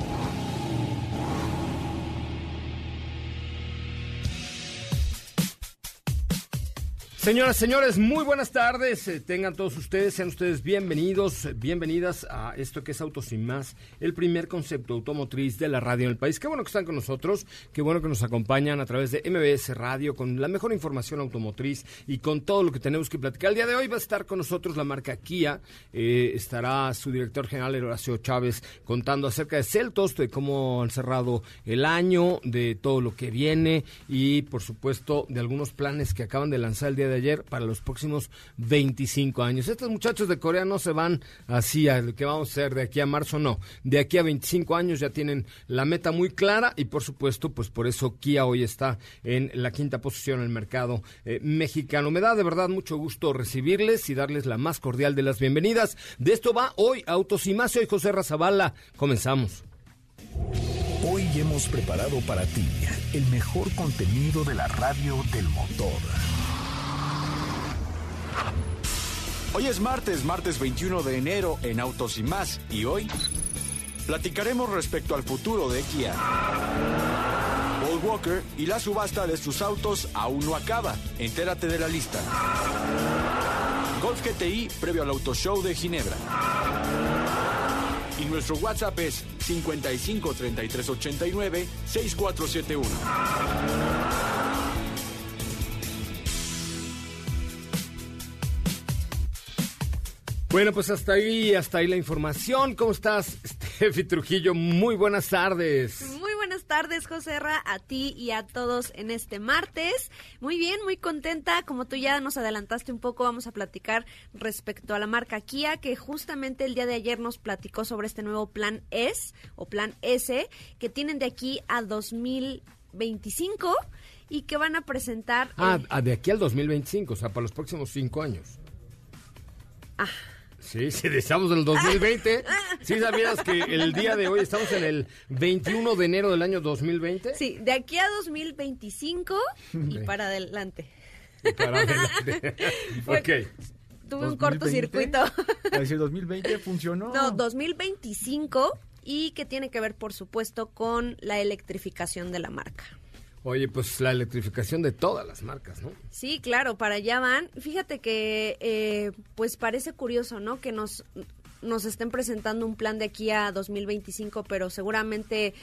Thank you. Señoras, señores, muy buenas tardes. Eh, tengan todos ustedes, sean ustedes bienvenidos, bienvenidas a esto que es Autos Sin Más, el primer concepto automotriz de la radio en el país. Qué bueno que están con nosotros, qué bueno que nos acompañan a través de MBS Radio con la mejor información automotriz y con todo lo que tenemos que platicar. El día de hoy va a estar con nosotros la marca Kia, eh, estará su director general Horacio Chávez contando acerca de Celtos, de cómo han cerrado el año, de todo lo que viene y por supuesto de algunos planes que acaban de lanzar el día de ayer para los próximos 25 años. Estos muchachos de Corea no se van así a lo que vamos a hacer de aquí a marzo, no. De aquí a 25 años ya tienen la meta muy clara y por supuesto, pues por eso Kia hoy está en la quinta posición en el mercado eh, mexicano. Me da de verdad mucho gusto recibirles y darles la más cordial de las bienvenidas. De esto va hoy Autos y Más. Soy José Razabala. Comenzamos. Hoy hemos preparado para ti el mejor contenido de la radio del motor. Hoy es martes, martes 21 de enero en Autos y más. Y hoy platicaremos respecto al futuro de Kia. Paul Walker y la subasta de sus autos aún no acaba. Entérate de la lista. Golf GTI previo al Auto Show de Ginebra. Y nuestro WhatsApp es 55 33 89 6471. Bueno, pues hasta ahí, hasta ahí la información. ¿Cómo estás, Steffi Trujillo? Muy buenas tardes. Muy buenas tardes, José Ra, a ti y a todos en este martes. Muy bien, muy contenta. Como tú ya nos adelantaste un poco, vamos a platicar respecto a la marca Kia, que justamente el día de ayer nos platicó sobre este nuevo plan S o plan S, que tienen de aquí a 2025 y que van a presentar. Ah, de aquí al 2025, o sea, para los próximos cinco años. Ah. Sí, sí, estamos en el 2020. ¿Sí sabías que el día de hoy estamos en el 21 de enero del año 2020? Sí, de aquí a 2025 y para adelante. Y para adelante. ok. Tuve un cortocircuito. ¿El 2020 funcionó? No, 2025 y que tiene que ver, por supuesto, con la electrificación de la marca. Oye, pues la electrificación de todas las marcas, ¿no? Sí, claro, para allá van. Fíjate que, eh, pues parece curioso, ¿no? Que nos, nos estén presentando un plan de aquí a 2025, pero seguramente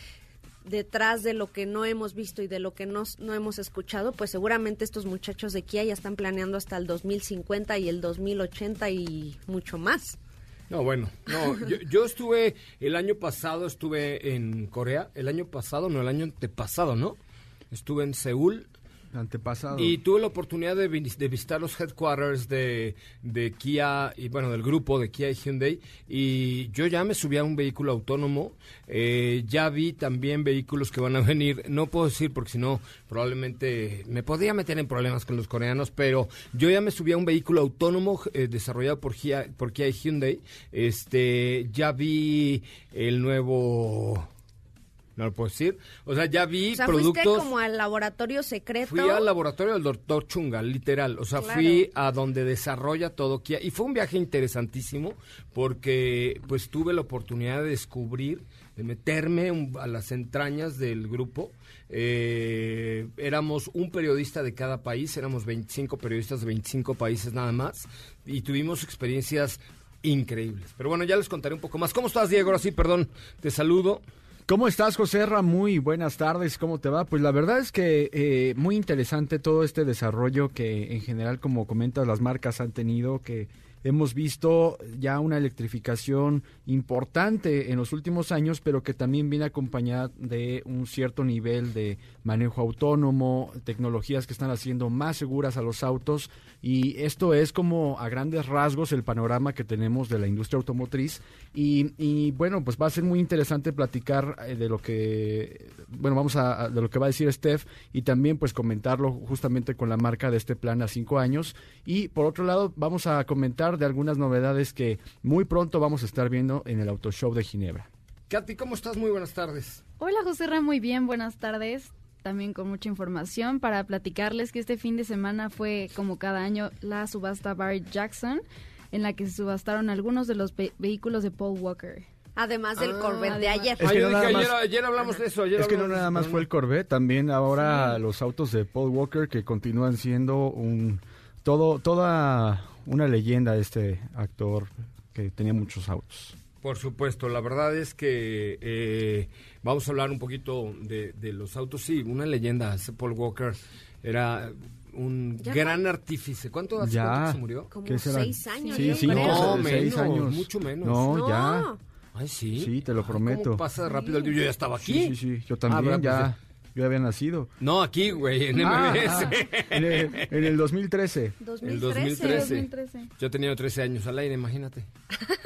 detrás de lo que no hemos visto y de lo que no, no hemos escuchado, pues seguramente estos muchachos de Kia ya están planeando hasta el 2050 y el 2080 y mucho más. No, bueno, no, yo, yo, estuve el año pasado, estuve en Corea, el año pasado, no, el año antepasado, ¿no? Estuve en Seúl. Antepasado. Y tuve la oportunidad de, de visitar los headquarters de, de, Kia y bueno, del grupo de Kia y Hyundai. Y yo ya me subí a un vehículo autónomo. Eh, ya vi también vehículos que van a venir. No puedo decir porque si no, probablemente me podría meter en problemas con los coreanos. Pero yo ya me subí a un vehículo autónomo eh, desarrollado por Kia, por Kia y Hyundai. Este, ya vi el nuevo no lo puedo decir. O sea, ya vi O sea, productos. fuiste como al laboratorio secreto. Fui al laboratorio del doctor Chunga, literal. O sea, Claro. fui a donde desarrolla todo Kia. Y fue un viaje interesantísimo porque pues tuve la oportunidad de descubrir, de meterme un- a las entrañas del grupo. Eh, éramos un periodista de cada país, éramos 25 periodistas de 25 países nada más. Y tuvimos experiencias increíbles. Pero bueno, ya les contaré un poco más. ¿Cómo estás, Diego? Sí, perdón, te saludo. ¿Cómo estás, José Ra? Muy buenas tardes, ¿cómo te va? Pues la verdad es que eh, muy interesante todo este desarrollo que en general, como comentas, las marcas han tenido, que hemos visto ya una electrificación importante en los últimos años, pero que también viene acompañada de un cierto nivel de manejo autónomo, tecnologías que están haciendo más seguras a los autos. Y esto es como a grandes rasgos el panorama que tenemos de la industria automotriz. Y, y, bueno, pues va a ser muy interesante platicar eh, de lo que, bueno, vamos a, a- de lo que va a decir Steph y también pues comentarlo justamente con la marca de este plan a cinco años. Y por otro lado vamos a comentar de algunas novedades que muy pronto vamos a estar viendo en el Auto Show de Ginebra. Katy, ¿cómo estás? Muy buenas tardes. Hola José Ra, muy bien, buenas tardes. También con mucha información para platicarles que este fin de semana fue, como cada año, la subasta Barrett Jackson, en la que se subastaron algunos de los ve- vehículos de Paul Walker. Además del Ah, Corvette de ayer. Es que no dije, nada ayer, más- ayer hablamos de eso. Ayer Es que no nada más fue el Corvette, también ahora los autos de Paul Walker que continúan siendo un todo toda una leyenda este actor que tenía muchos autos. Por supuesto, la verdad es que eh, vamos a hablar un poquito de, de los autos. Sí, una leyenda, ese Paul Walker era un Ya gran artífice. ¿Cuánto hace Ya. cuánto se murió? Como ¿Qué será? seis años, Sí. No, no, seis menos, años. mucho menos. No, No. ya. Ay, sí. Sí, te lo Ay, prometo. ¿Cómo pasa rápido el día? Yo ya estaba aquí. Sí, sí, sí, yo también Ah, ya Pues, yo había nacido. No, aquí, güey, en Ah, MBS. ah, en, el, en el 2013, El 2013. 2013. 2013. Yo tenía 13 años al aire, imagínate.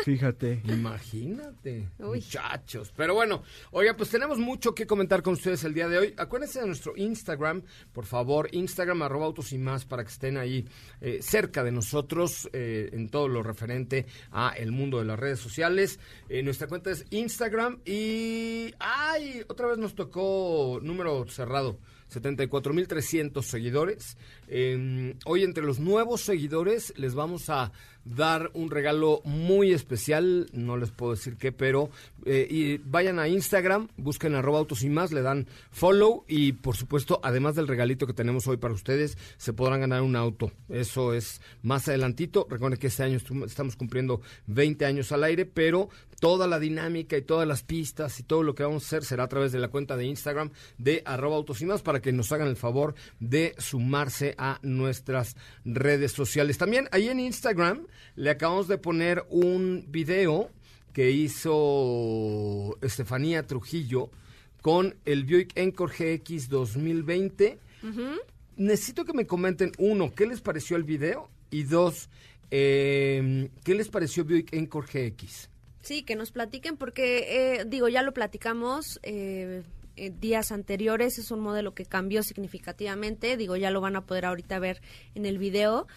fíjate. Imagínate, Uy. muchachos. Pero bueno, oiga, pues tenemos mucho que comentar con ustedes el día de hoy. Acuérdense de nuestro Instagram, por favor, Instagram arroba autos y más para que estén ahí eh, cerca de nosotros eh, en todo lo referente a el mundo de las redes sociales. Eh, nuestra cuenta es Instagram y ay, otra vez nos tocó número cerrado. 74.300 seguidores. Eh, hoy entre los nuevos seguidores les vamos a dar un regalo muy especial, no les puedo decir qué, pero eh, y vayan a Instagram, busquen arroba autos y más, le dan follow y por supuesto, además del regalito que tenemos hoy para ustedes, se podrán ganar un auto. Eso es más adelantito. Recuerden que este año estamos cumpliendo 20 años al aire, pero toda la dinámica y todas las pistas y todo lo que vamos a hacer será a través de la cuenta de Instagram de arroba autos y más para que nos hagan el favor de sumarse a nuestras redes sociales. También ahí en Instagram le acabamos de poner un video que hizo Estefanía Trujillo con el Buick Encore GX 2020. Necesito que me comenten, uno, ¿qué les pareció el video? Y dos, eh, ¿qué les pareció Buick Encore GX? Sí, que nos platiquen porque, eh, digo, ya lo platicamos eh, eh, días anteriores, es un modelo que cambió significativamente, digo, ya lo van a poder ahorita ver en el video.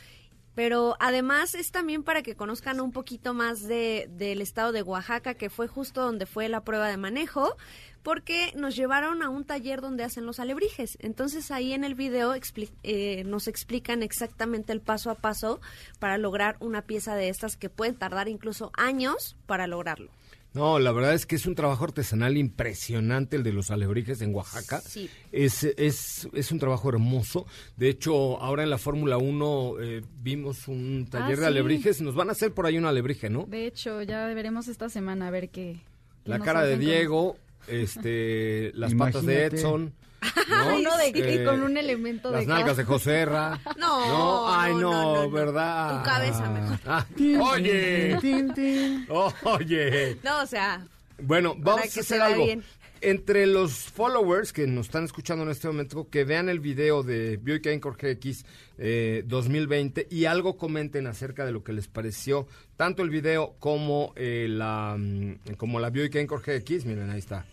Pero además es también para que conozcan un poquito más de, del estado de Oaxaca, que fue justo donde fue la prueba de manejo, porque nos llevaron a un taller donde hacen los alebrijes. Entonces ahí en el video eh, nos explican exactamente el paso a paso para lograr una pieza de estas que pueden tardar incluso años para lograrlo. No, la verdad es que es un trabajo artesanal impresionante el de los alebrijes en Oaxaca. Sí. Es, es, es un trabajo hermoso. De hecho, ahora en la Fórmula 1 eh, vimos un taller Ah, de sí. alebrijes. Nos van a hacer por ahí un alebrije, ¿no? De hecho, ya veremos esta semana a ver qué. qué La nos cara de con- Diego, este, las patas de. Edson. ¿No? Uno de Eh, con un elemento Las de nalgas gas. de Joserra. No, Ay, no, no, no, no, no. ¿verdad? Tu cabeza mejor. Ah, oye, oye. No, o sea, Bueno, vamos a hacer algo. bien. Entre los followers que nos están escuchando en este momento, que vean el video de Buick Encore GX eh, 2020 y algo comenten acerca de lo que les pareció tanto el video como eh, la mm, como la Buick Encore GX. Miren, ahí está.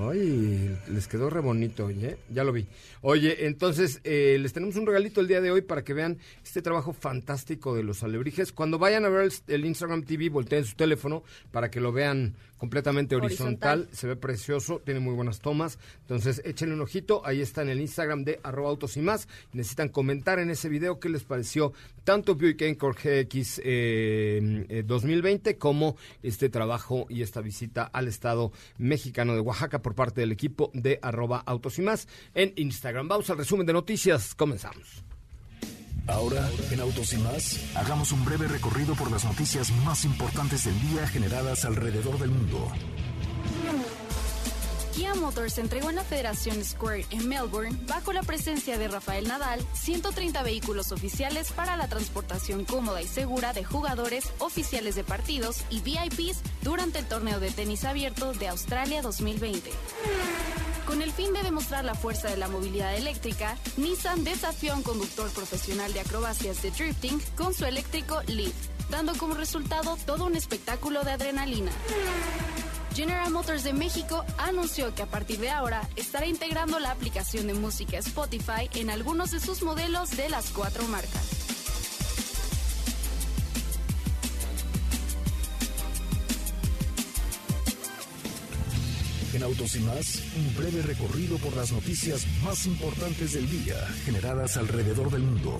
Ay, les quedó re bonito, oye, ya lo vi. Oye, entonces eh, les tenemos un regalito el día de hoy para que vean este trabajo fantástico de los alebrijes. Cuando vayan a ver el, el Instagram TV, volteen su teléfono para que lo vean completamente horizontal. Horizontal. Se ve precioso, tiene muy buenas tomas. Entonces, échenle un ojito. Ahí está en el Instagram de arroba autos y más. Necesitan comentar en ese video qué les pareció tanto Buick Encore GX eh, eh, 2020 como este trabajo y esta visita al estado mexicano de Oaxaca por parte del equipo de arroba autos y más en Instagram. Vamos al resumen de noticias. Comenzamos. Ahora, en Autos y más, hagamos un breve recorrido por las noticias más importantes del día generadas alrededor del mundo. Kia Motors entregó en la Federación Square en Melbourne, bajo la presencia de Rafael Nadal, 130 vehículos oficiales para la transportación cómoda y segura de jugadores, oficiales de partidos y VIPs durante el torneo de tenis abierto de Australia 2020. Con el fin de demostrar la fuerza de la movilidad eléctrica, Nissan desafió a un conductor profesional de acrobacias de drifting con su eléctrico Leaf, dando como resultado todo un espectáculo de adrenalina. General Motors de México anunció que a partir de ahora estará integrando la aplicación de música Spotify en algunos de sus modelos de las cuatro marcas. En Autos y más, un breve recorrido por las noticias más importantes del día generadas alrededor del mundo.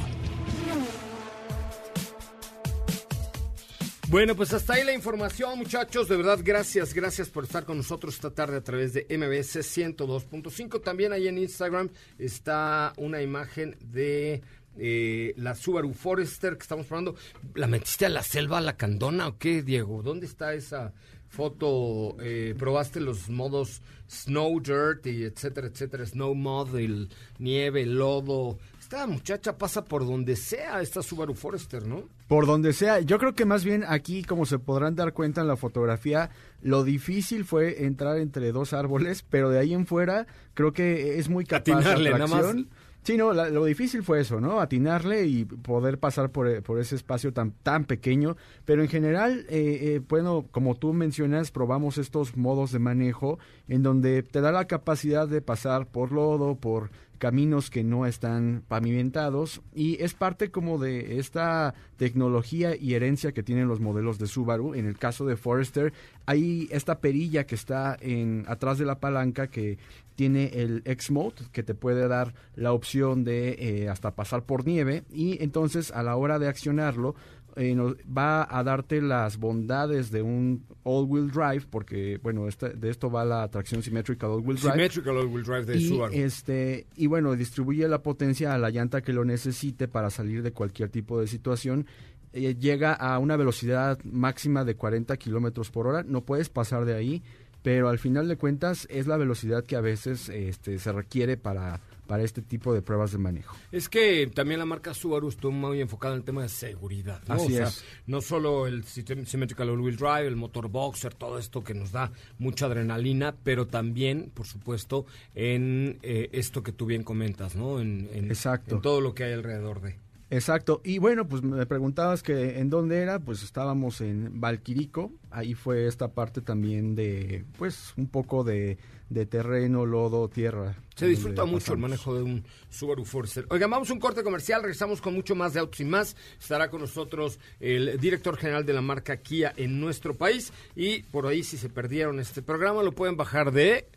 Bueno, pues hasta ahí la información, muchachos. De verdad, gracias, gracias por estar con nosotros esta tarde a través de MBS 102.5. También ahí en Instagram está una imagen de eh, la Subaru Forester que estamos probando. ¿La metiste a la selva, a la candona o qué, Diego? ¿Dónde está esa foto? Eh, ¿Probaste los modos Snow Dirt y etcétera, etcétera? Snow Mod, el nieve, lodo. Esta muchacha pasa por donde sea, esta Subaru Forester, ¿no? Por donde sea, yo creo que más bien aquí, como se podrán dar cuenta en la fotografía, lo difícil fue entrar entre dos árboles, pero de ahí en fuera creo que es muy capaz Atinarle, nada más. Sí, no, la- lo difícil fue eso, ¿no? Atinarle y poder pasar por, eh, por ese espacio tan, tan pequeño. Pero en general, eh, eh, bueno, como tú mencionas, probamos estos modos de manejo en donde te da la capacidad de pasar por lodo, por caminos que no están pavimentados y es parte como de esta tecnología y herencia que tienen los modelos de Subaru. En el caso de Forester hay esta perilla que está en atrás de la palanca que tiene el X-Mode que te puede dar la opción de eh, hasta pasar por nieve y entonces a la hora de accionarlo eh, va a darte las bondades de un all-wheel drive porque bueno esta- de esto va la tracción simétrica all-wheel drive. Symmetrical all-wheel drive de y Subaru. este y bueno distribuye la potencia a la llanta que lo necesite para salir de cualquier tipo de situación. Eh, llega a una velocidad máxima de 40 kilómetros por hora. No puedes pasar de ahí pero al final de cuentas es la velocidad que a veces este, se requiere para para este tipo de pruebas de manejo Es que también la marca Subaru estuvo muy enfocada en el tema de seguridad. ¿no? Así o sea, es. no solo el sistema Symmetrical All-Wheel Drive, el motor boxer, todo esto que nos da mucha adrenalina, pero también, por supuesto, en eh, esto que tú bien comentas, ¿no? En, en- Exacto. en todo lo que hay alrededor de. Exacto. Y bueno, pues me preguntabas que en dónde era, pues estábamos en Valquirico. Ahí fue esta parte también de, pues, un poco de, de terreno, lodo, tierra. Se disfruta mucho el manejo de un Subaru Forester. Oigan, vamos a un corte comercial, regresamos con mucho más de autos y más. Estará con nosotros el director general de la marca Kia en nuestro país. Y por ahí, si se perdieron este programa, lo pueden bajar de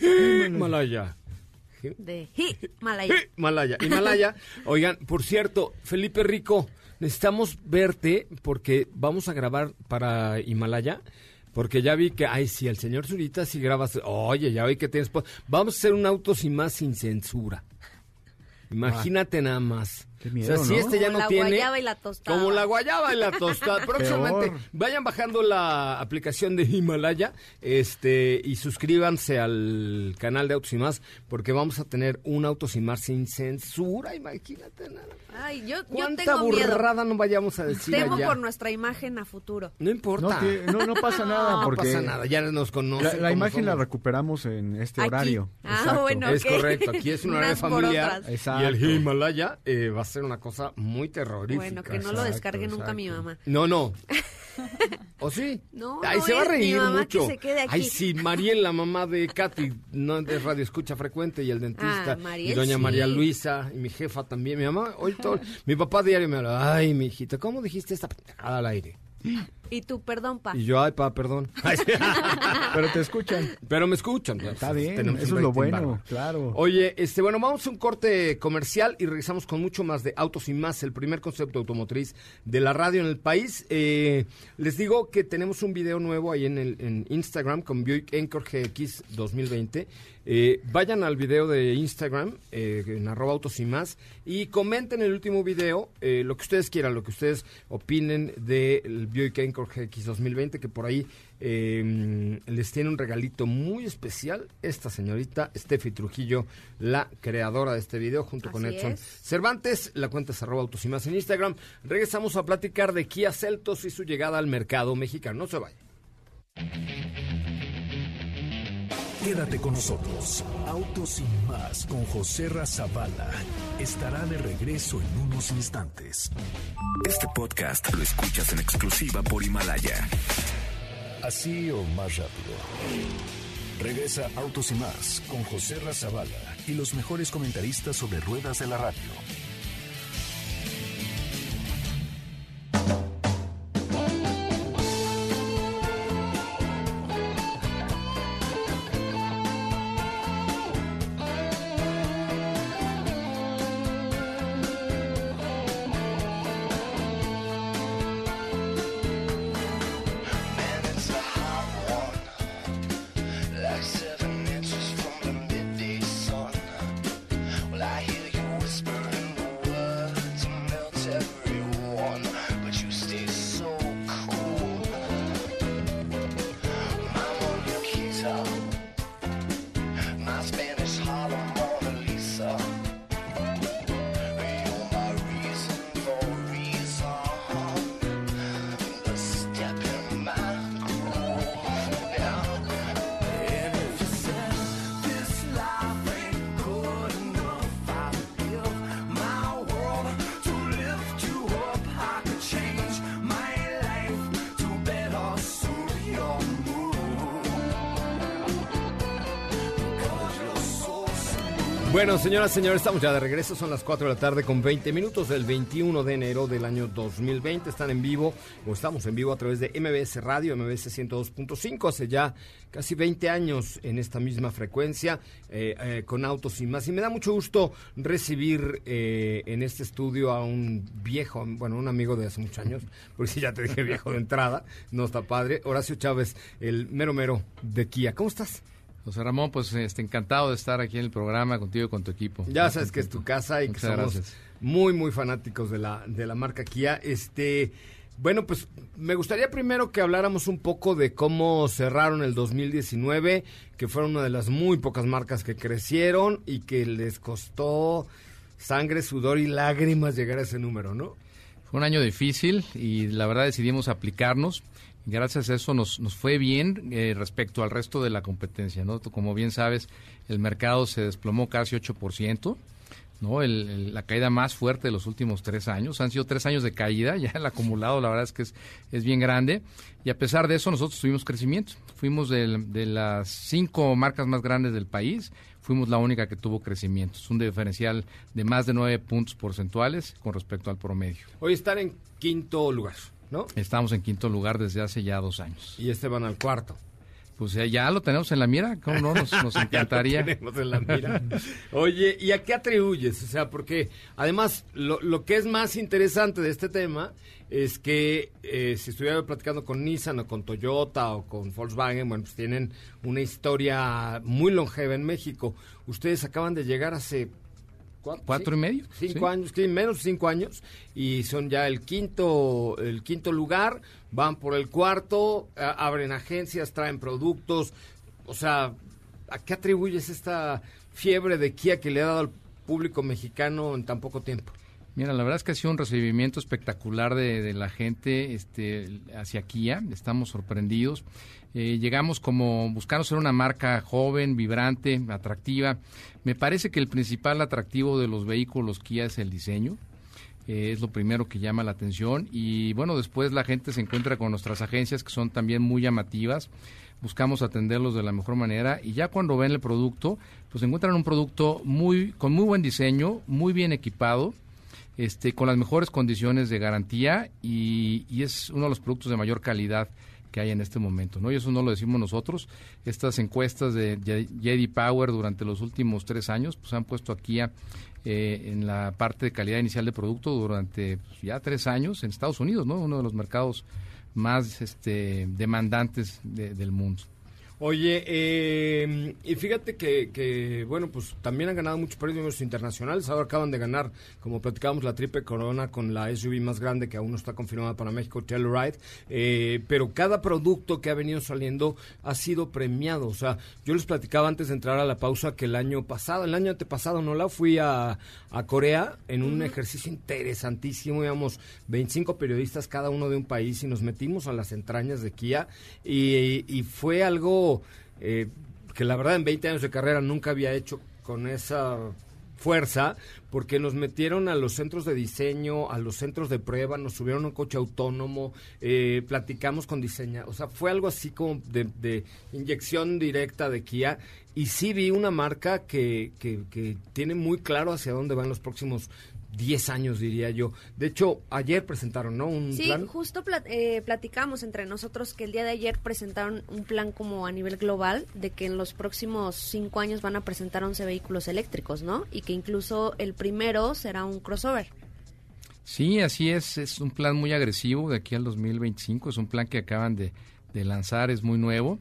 Himalaya. De Himalaya. Himalaya. Himalaya. Oigan, por cierto, Felipe Rico, necesitamos verte porque vamos a grabar para Himalaya. Porque ya vi que, ay, sí, el señor Zurita sí grabas. Oye, ya vi que tienes. Vamos a hacer un auto sin más, sin censura. Imagínate nada más. Qué miedo, o sea, si ¿no? este ya Como no la guayaba y la tostada. Como la guayaba y la tostada. Próximamente Peor. vayan bajando la aplicación de Himalaya este y suscríbanse al canal de Autos y Más porque vamos a tener un Autos y Más sin censura. Imagínate nada. Ay, yo, yo ¿Cuánta tengo miedo. burrada no vayamos a decir Temo allá? por nuestra imagen a futuro. No importa. No, que- no, no pasa nada No porque pasa nada, ya nos conocen. la, imagen la recuperamos en este Aquí. horario. Ah, Exacto. bueno. Es correcto, aquí es un horario familiar y el Himalaya eh, va a ser una cosa muy terrorífica. Bueno, que no lo descargue nunca mi mamá. No, no. ¿O sí? No, no se va a mi reír que mucho. se quede aquí. Ay, sí, Mariel, la mamá de Katy, no es radio escucha frecuente y el dentista. Ah, Mariel, y doña sí. María Luisa y mi jefa también. Mi mamá, hoy todo, mi papá diario me habla, ay, mi hijita, ¿cómo dijiste esta pendejada al aire? Y tú, perdón, pa. Y yo, ay, pa, perdón. Pero te escuchan. Pero me escuchan. Está bien, Tenemos eso es lo bueno, claro. Oye, este, bueno, vamos a un corte comercial y regresamos con mucho más de Autos y Más, el primer concepto automotriz de la radio en el país. Eh, les digo que tenemos un video nuevo ahí en, el, en Instagram con Buick Encore GX 2020. Eh, vayan al video de Instagram, eh, en arroba autos y más, y comenten el último video eh, lo que ustedes quieran, lo que ustedes opinen del Buick Encore GX 2020, que por ahí eh, les tiene un regalito muy especial esta señorita Steffi Trujillo, la creadora de este video, junto con Edson es. Cervantes. La cuenta es arroba autos y más en Instagram. Regresamos a platicar de Kia Celtos y su llegada al mercado mexicano. No se vaya. Quédate con nosotros. Autos y más con José Razabala estará de regreso en unos instantes. Este podcast lo escuchas en exclusiva por Himalaya. Así o más rápido. Regresa Autos y más con José Razabala y los mejores comentaristas sobre ruedas de la radio. Bueno, señoras, señores, estamos ya de regreso. Son las 4 de la tarde con 20 minutos del 21 de enero del año 2020. Están en vivo, o estamos en vivo a través de MBS Radio, MBS 102.5. Hace ya casi 20 años en esta misma frecuencia, eh, eh, con autos y más. Y me da mucho gusto recibir eh, en este estudio a un viejo, bueno, un amigo de hace muchos años, porque si ya te dije viejo de entrada, no está padre. Horacio Chávez, el mero mero de Kia. ¿Cómo estás? José Ramón, pues este, encantado de estar aquí en el programa contigo y con tu equipo. Ya sabes que es tu casa y que somos gracias. muy, muy fanáticos de la, de la marca Kia. Este, bueno, pues me gustaría primero que habláramos un poco de cómo cerraron el 2019, que fueron una de las muy pocas marcas que crecieron y que les costó sangre, sudor y lágrimas llegar a ese número, ¿no? Fue un año difícil y la verdad decidimos aplicarnos. Gracias a eso nos, nos fue bien eh, respecto al resto de la competencia, ¿no? Como bien sabes, el mercado se desplomó casi 8%, ¿no? El- la caída más fuerte de los últimos tres años. Han sido tres años de caída, ya el acumulado la verdad es que es, es bien grande. Y a pesar de eso, nosotros tuvimos crecimiento. Fuimos de las cinco marcas más grandes del país, fuimos la única que tuvo crecimiento. Es un diferencial de más de nueve puntos porcentuales con respecto al promedio. Hoy están en quinto lugar, ¿no? Estamos en quinto lugar desde hace ya dos años. Y este van al cuarto. Pues ya, ya lo tenemos en la mira, ¿cómo no? Nos, nos Ya lo encantaría. tenemos en la mira. Oye, ¿y a qué atribuyes? O sea, porque además lo, lo que es más interesante de este tema es que eh, si estuviera platicando con Nissan o con Toyota o con Volkswagen, bueno, pues tienen una historia muy longeva en México. Ustedes acaban de llegar hace... ¿Cuatro ¿Sí? y medio? Cinco Sí. años, sí, menos de cinco años y son ya el quinto, el quinto lugar, van por el cuarto, abren agencias, traen productos, o sea, ¿a qué atribuyes esta fiebre de Kia que le ha dado al público mexicano en tan poco tiempo? Mira, la verdad es que ha sido un recibimiento espectacular de, de la gente este, hacia Kia. Estamos sorprendidos. Eh, llegamos como buscando ser una marca joven, vibrante, atractiva. Me parece que el principal atractivo de los vehículos Kia es el diseño. eh, es lo primero que llama la atención y bueno, después la gente se encuentra con nuestras agencias que son también muy llamativas, buscamos atenderlos de la mejor manera y ya cuando ven el producto, pues encuentran un producto muy con muy buen diseño, muy bien equipado, este, con las mejores condiciones de garantía y, y es uno de los productos de mayor calidad que hay en este momento, ¿no? Y eso no lo decimos nosotros. Estas encuestas de JD Power durante los últimos tres años, pues han puesto aquí a, eh, en la parte de calidad inicial de producto durante pues, ya tres años en Estados Unidos, ¿no? Uno de los mercados más este, demandantes de- del mundo. Oye, eh, y fíjate que, que, bueno, pues también han ganado muchos premios internacionales. Ahora acaban de ganar, como platicábamos, la triple corona con la SUV más grande que aún no está confirmada para México, Telluride. Eh, pero cada producto que ha venido saliendo ha sido premiado. O sea, yo les platicaba antes de entrar a la pausa que el año pasado, el año antepasado, no la fui a, a Corea en un ejercicio interesantísimo. Íbamos 25 periodistas, cada uno de un país, y nos metimos a las entrañas de Kia. Y, y fue algo eh, que la verdad en 20 años de carrera nunca había hecho con esa fuerza, porque nos metieron a los centros de diseño, a los centros de prueba, nos subieron un coche autónomo, eh, platicamos con diseña, o sea, fue algo así como de, inyección directa de Kia, y sí vi una marca que, que tiene muy claro hacia dónde van los próximos 10 años, diría yo. De hecho, ayer presentaron, ¿no? Un Sí, plan. justo plat- eh, platicamos entre nosotros que el día de ayer presentaron un plan como a nivel global de que en los próximos cinco años van a presentar 11 vehículos eléctricos, ¿no? Y que incluso el primero será un crossover. Sí, así es, es un plan muy agresivo de aquí al 2025, es un plan que acaban de, de lanzar, es muy nuevo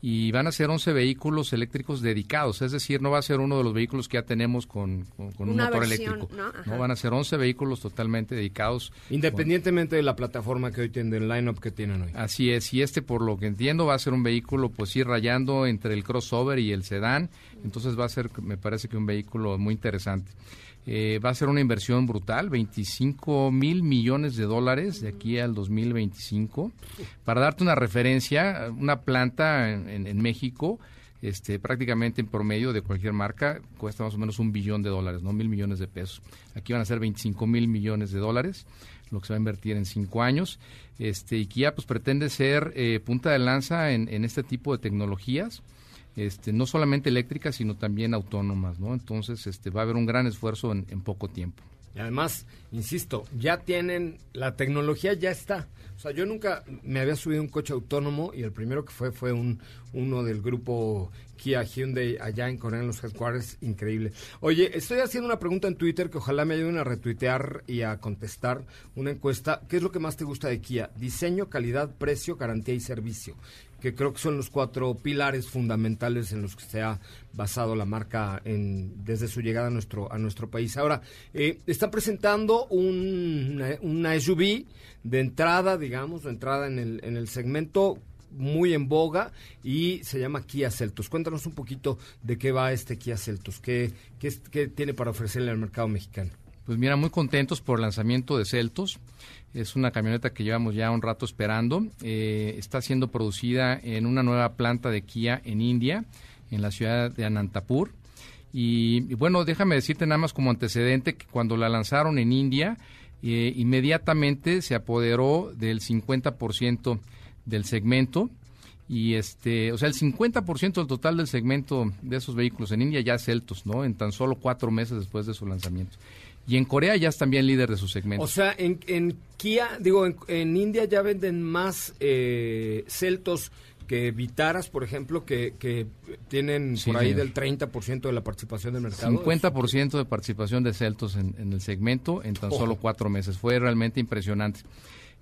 y van a ser 11 vehículos eléctricos dedicados, es decir, no va a ser uno de los vehículos que ya tenemos con, con- con un Una motor versión, eléctrico, ¿no? Ajá. van a ser 11 vehículos totalmente dedicados. Independientemente de la plataforma que hoy tienen, del line-up que tienen hoy. Así es, y este por lo que entiendo va a ser un vehículo pues ir rayando entre el crossover y el sedán, entonces va a ser, me parece que un vehículo muy interesante. Eh, va a ser una inversión brutal, 25 mil millones de dólares de aquí al 2025. Para darte una referencia, una planta en, México, este, prácticamente en promedio de cualquier marca, cuesta más o menos un billón de dólares, no mil millones de pesos. Aquí van a ser 25 mil millones de dólares, lo que se va a invertir en cinco años. Este, y Kia pues pretende ser eh, punta de lanza en, en este tipo de tecnologías este, no solamente eléctricas, sino también autónomas, ¿no? Entonces, este, va a haber un gran esfuerzo en, en poco tiempo. Y además, insisto, ya tienen, la tecnología ya está. O sea, yo nunca me había subido un coche autónomo y el primero que fue fue un uno del grupo Kia Hyundai allá en Corea en los headquarters, increíble. Oye, estoy haciendo una pregunta en Twitter que ojalá me ayuden a retuitear y a contestar una encuesta. ¿Qué es lo que más te gusta de Kia? Diseño, calidad, precio, garantía y servicio que creo que son los cuatro pilares fundamentales en los que se ha basado la marca desde su llegada a nuestro, a nuestro país. Ahora, eh, está presentando un- una SUV de entrada, digamos, de entrada en el, en el segmento muy en boga y se llama Kia Celtos. Cuéntanos un poquito de qué va este Kia Celtos, qué, qué, qué tiene para ofrecerle al mercado mexicano. Pues mira, muy contentos por el lanzamiento de Celtos. Es una camioneta que llevamos ya un rato esperando. Eh, está siendo producida en una nueva planta de Kia en India, en la ciudad de Anantapur. Y, y bueno, déjame decirte nada más como antecedente que cuando la lanzaron en India, eh, inmediatamente se apoderó del 50% del segmento. Y este, o sea, el 50% del total del segmento de esos vehículos en India ya es Celtos, ¿no? En tan solo cuatro meses después de su lanzamiento. Y en Corea ya es también líder de su segmento. O sea, en, en Kia, digo, en, en India ya venden más eh, Celtos que Vitaras, por ejemplo, que, que tienen Sí, por ahí señor. del 30% de la participación del mercado. 50% de participación de Celtos en, en el segmento en tan solo cuatro meses. Fue realmente impresionante.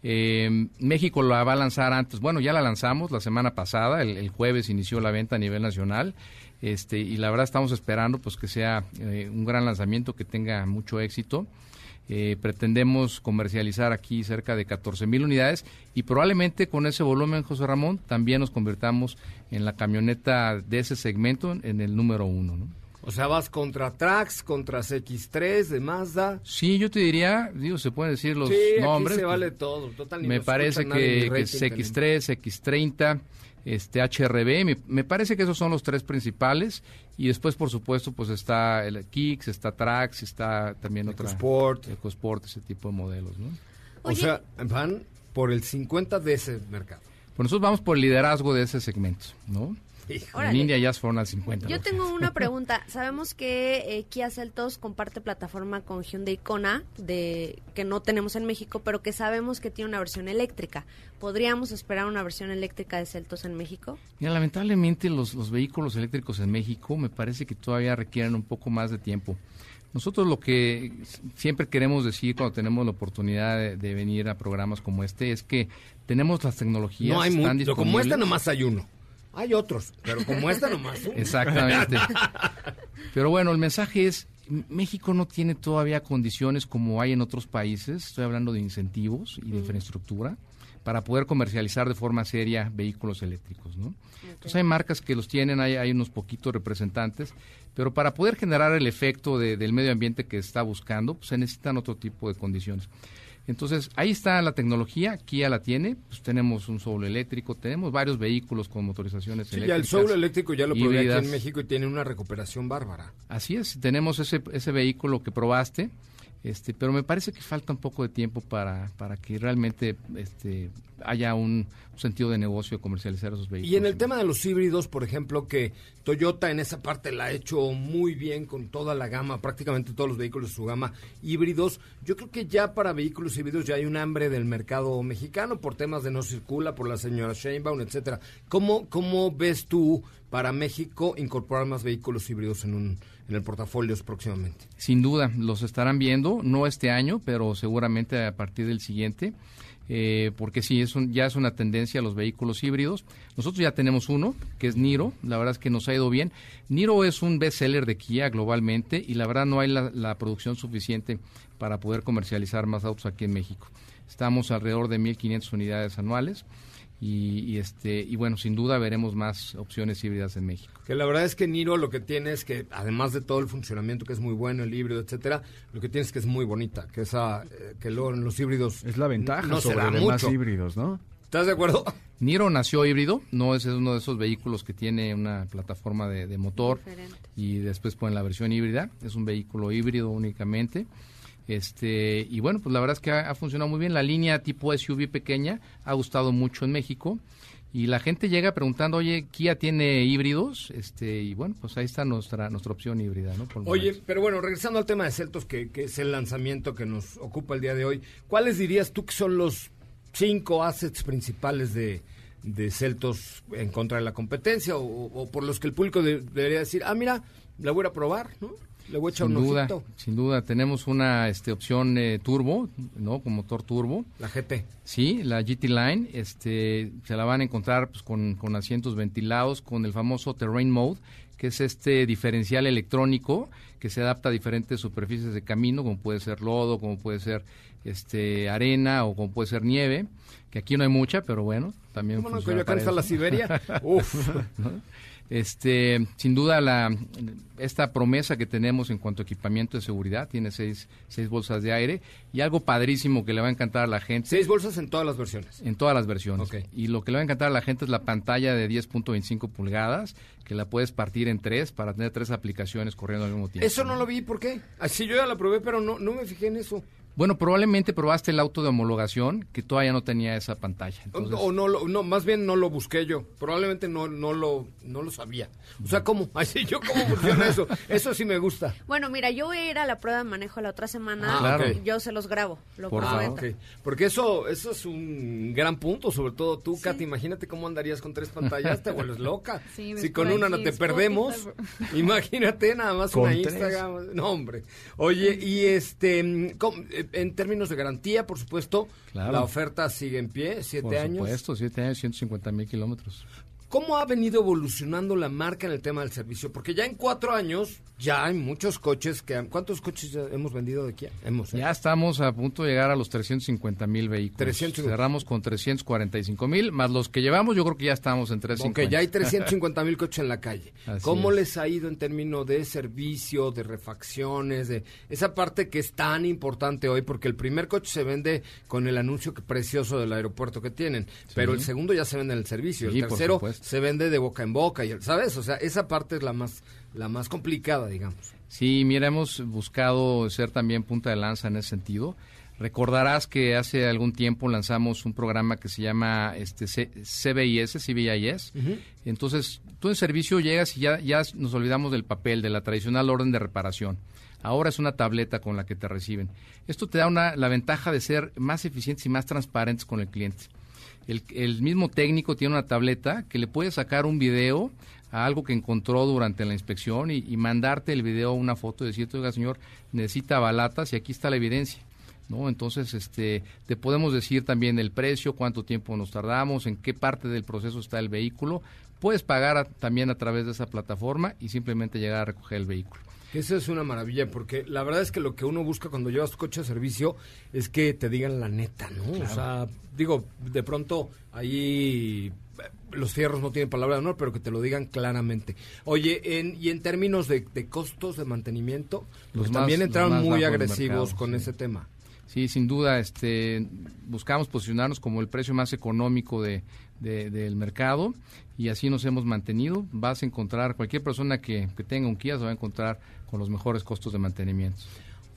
Eh, México la va a lanzar antes. Bueno, ya la lanzamos la semana pasada. El, jueves inició la venta a nivel nacional. Este, y la verdad estamos esperando pues que sea eh, un gran lanzamiento, que tenga mucho éxito. Eh, pretendemos comercializar aquí cerca de 14 mil unidades y probablemente con ese volumen, José Ramón, también nos convirtamos en la camioneta de ese segmento en el número uno. ¿no? O sea, vas contra Trax, contra CX3 de Mazda. Sí, yo te diría, digo, se pueden decir los sí, nombres. aquí se pues, vale todo. Total, me parece que, que tenemos. CX3, X30, este HRB, me, me parece que esos son los tres principales y después por supuesto pues está el Kicks, está Trax, está también otra EcoSport. EcoSport, ese tipo de modelos, ¿no? O sea, van por el 50 de ese mercado. Pues nosotros vamos por el liderazgo de ese segmento, ¿no? Hijo. Órale. En India ya fueron al 50. Yo tengo una pregunta. Sabemos que eh, Kia Celtos comparte plataforma con Hyundai Kona, de, que no tenemos en México, pero que sabemos que tiene una versión eléctrica. ¿Podríamos esperar una versión eléctrica de Celtos en México? Mira, lamentablemente los, los vehículos eléctricos en México me parece que todavía requieren un poco más de tiempo. Nosotros lo que siempre queremos decir cuando tenemos la oportunidad de, de venir a programas como este es que tenemos las tecnologías No hay están mucho. Como esta disponibles. nomás hay uno. Hay otros, pero como esta nomás uno. Exactamente. Pero bueno, el mensaje es, México no tiene todavía condiciones como hay en otros países, estoy hablando de incentivos y de infraestructura, para poder comercializar de forma seria vehículos eléctricos, ¿no? Entonces hay marcas que los tienen, hay, hay unos poquitos representantes, pero para poder generar el efecto de- del medio ambiente que está buscando, pues se necesitan otro tipo de condiciones. Entonces, ahí está la tecnología, Kia la tiene, pues tenemos un Soul eléctrico, tenemos varios vehículos con motorizaciones Sí, ya el eléctricas. Soul eléctrico ya lo probé aquí en México y tiene una recuperación bárbara. Así es, tenemos ese, ese vehículo que probaste, este, pero me parece que falta un poco de tiempo para, para que realmente este, haya un, sentido de negocio comercializar esos vehículos. Y en el tema de los híbridos, por ejemplo, que Toyota en esa parte la ha hecho muy bien con toda la gama, prácticamente todos los vehículos de su gama híbridos. Yo creo que ya para vehículos híbridos ya hay un hambre del mercado mexicano por temas de no circula, por la señora Sheinbaum, etcétera. ¿Cómo, ¿Cómo ves tú para México incorporar más vehículos híbridos en, un, en el portafolio próximamente? Sin duda, los estarán viendo, no este año, pero seguramente a partir del siguiente, eh, porque sí, es un- ya es una tendencia a los vehículos híbridos. Nosotros ya tenemos uno, que es Niro, la verdad es que nos ha ido bien. Niro es un bestseller de Kia globalmente y la verdad no hay la, la producción suficiente para poder comercializar más autos aquí en México. Estamos alrededor de 1.500 unidades anuales y, y este y bueno, sin duda veremos más opciones híbridas en México. Que la verdad es que Niro lo que tiene es que, además de todo el funcionamiento que es muy bueno, el híbrido, etcétera, lo que tiene es que es muy bonita, que esa, eh, que luego en los híbridos Es la ventaja no sobre demás mucho. híbridos, ¿no? ¿Estás de acuerdo? Niro nació híbrido, no es uno de esos vehículos que tiene una plataforma de, de motor Diferente. y después ponen la versión híbrida, es un vehículo híbrido únicamente. Este, y bueno, pues la verdad es que ha, ha funcionado muy bien. La línea tipo SUV pequeña ha gustado mucho en México. Y la gente llega preguntando, oye, Kia tiene híbridos, este, y bueno, pues ahí está nuestra nuestra opción híbrida, ¿no? Por Oye, pero bueno, regresando al tema de Celtos, que, que es el lanzamiento que nos ocupa el día de hoy, ¿cuáles dirías tú que son los cinco assets principales de, de Celtos en contra de la competencia o, o por los que el público de- debería decir, ah, mira, la voy a probar, ¿no? Le voy a echar sin un duda, ojito. sin duda, tenemos una este, opción eh, turbo, ¿no? Con motor turbo. La GT. Sí, la GT Line, este, se la van a encontrar pues, con, con asientos ventilados, con el famoso Terrain Mode, que es este diferencial electrónico que se adapta a diferentes superficies de camino, como puede ser lodo, como puede ser este arena o como puede ser nieve, que aquí no hay mucha, pero bueno, también Bueno, funciona Coyoacán para está la. Siberia. Uf. ¿no? Este, sin duda la esta promesa que tenemos en cuanto a equipamiento de seguridad tiene seis, seis bolsas de aire y algo padrísimo que le va a encantar a la gente Seis bolsas en todas las versiones. en todas las versiones. Ok. Y lo que le va a encantar a la gente es la pantalla de 10.25 pulgadas, que la puedes partir en tres para tener tres aplicaciones corriendo al mismo tiempo. Eso no lo vi, ¿por qué? Así yo ya la probé, pero no, no me fijé en eso. Bueno, probablemente probaste el auto de homologación que todavía no tenía esa pantalla. O- Entonces, o no, lo- no, más bien no lo busqué yo. Probablemente no, no, lo, no lo sabía. O sea, ¿cómo? Así yo, ¿cómo funciona eso? Eso sí me gusta. Bueno, mira, yo voy a ir a la prueba de manejo la otra semana. Ah, Claro. y Yo se los grabo. Lo Por Ah, prometo. ok. Porque eso, eso es un gran punto, sobre todo tú, Katy. Imagínate cómo andarías con tres pantallas, te vuelves loca. Sí, si con una no te Spotify, perdemos, imagínate nada más Con una tres. Instagram. No, hombre. Oye, y este, ¿cómo- eh, en términos de garantía, por supuesto, Claro. la oferta sigue en pie, siete por años. supuesto, siete años, 150 mil kilómetros. ¿Cómo ha venido evolucionando la marca en el tema del servicio? Porque ya en cuatro años ya hay muchos coches que... han- ¿Cuántos coches ya hemos vendido de Kia? Hemos, ¿eh? Ya estamos a punto de llegar a los 350 mil vehículos. 350. Cerramos con 345 mil, más los que llevamos, yo creo que ya estamos en 350. Ok, ya hay 350 mil coches en la calle. Así ¿Cómo es. les ha ido en términos de servicio, de refacciones, de esa parte que es tan importante hoy? Porque el primer coche se vende con el anuncio que precioso del aeropuerto que tienen, pero el segundo ya se vende en el servicio. Sí, el tercero. Se vende de boca en boca, y ¿sabes? O sea, esa parte es la más, la más complicada, digamos. Sí, mira, hemos buscado ser también punta de lanza en ese sentido. Recordarás que hace algún tiempo lanzamos un programa que se llama este C- CBIS, CBIS. Entonces, tú en servicio llegas y ya, ya nos olvidamos del papel, de la tradicional orden de reparación. Ahora es una tableta con la que te reciben. Esto te da una, la ventaja de ser más eficientes y más transparentes con el cliente. El, mismo técnico tiene una tableta que le puede sacar un video a algo que encontró durante la inspección y, mandarte el video, una foto y decirte, oiga señor, necesita balatas y aquí está la evidencia. ¿no? Entonces, este, te podemos decir también el precio, cuánto tiempo nos tardamos, en qué parte del proceso está el vehículo. Puedes pagar también a través de esa plataforma y simplemente llegar a recoger el vehículo. Eso es una maravilla, porque la verdad es que lo que uno busca cuando llevas tu coche a servicio es que te digan la neta, ¿no? O sea, digo, de pronto ahí eh, los fierros no tienen palabra de honor, pero que te lo digan claramente. Oye, en, y en términos de, de costos de mantenimiento, Los pues más- también entraron muy agresivos mercado, con sí. ese tema. Sí, sin duda, este, buscamos posicionarnos como el precio más económico de, de- del mercado y así nos hemos mantenido. Vas a encontrar, cualquier persona que, que tenga un Kia se va a encontrar con los mejores costos de mantenimiento.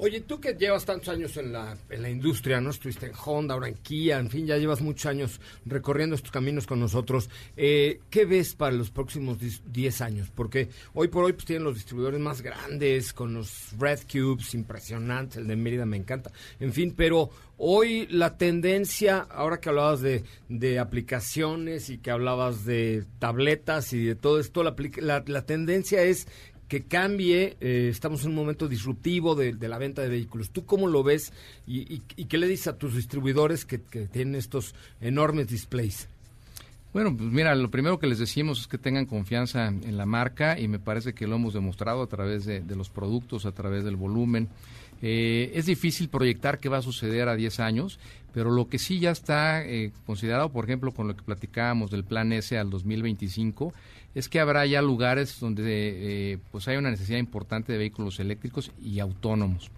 Oye, tú que llevas tantos años en la, en la industria, ¿no? Estuviste en Honda, ahora en Kia, en fin, ya llevas muchos años recorriendo estos caminos con nosotros. Eh, ¿Qué ves para los próximos 10 años? Porque hoy por hoy pues, tienen los distribuidores más grandes, con los Red Cubes, impresionantes, el de Mérida me encanta. En fin, pero hoy la tendencia, ahora que hablabas de, de aplicaciones y que hablabas de tabletas y de todo esto, la, la, la tendencia es que cambie, eh, estamos en un momento disruptivo de, la venta de vehículos. ¿Tú cómo lo ves y, y- y qué le dices a tus distribuidores que, tienen estos enormes displays? Bueno, pues mira, lo primero que les decimos es que tengan confianza en la marca y me parece que lo hemos demostrado a través de, de los productos, a través del volumen. Eh, es difícil proyectar qué va a suceder a 10 años, pero lo que sí ya está eh, considerado, por ejemplo, con lo que platicábamos del plan S al 2025, es que habrá ya lugares donde eh, pues hay una necesidad importante de vehículos eléctricos y autónomos.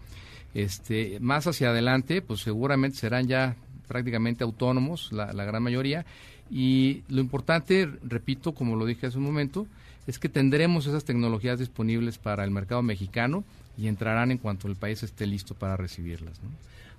Este, más hacia adelante, pues seguramente serán ya prácticamente autónomos, la, gran mayoría. Y lo importante, repito, como lo dije hace un momento, es que tendremos esas tecnologías disponibles para el mercado mexicano y entrarán en cuanto el país esté listo para recibirlas.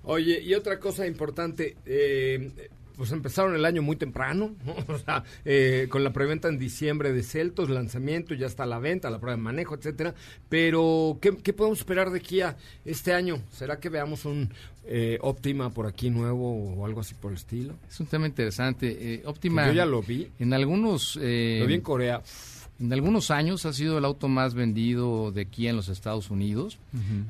Oye, y otra cosa importante, eh, pues empezaron el año muy temprano, ¿no? o sea, eh, con la preventa en diciembre de Celtos, lanzamiento, ya está la venta, la prueba de manejo, etcétera. Pero, ¿qué, qué podemos esperar de Kia este año? ¿Será que veamos un eh, Optima por aquí nuevo o algo así por el estilo? Es un tema interesante. Eh, Optima. Yo ya lo vi. En algunos. eh, Lo vi en Corea. En algunos años ha sido el auto más vendido de aquí en los Estados Unidos.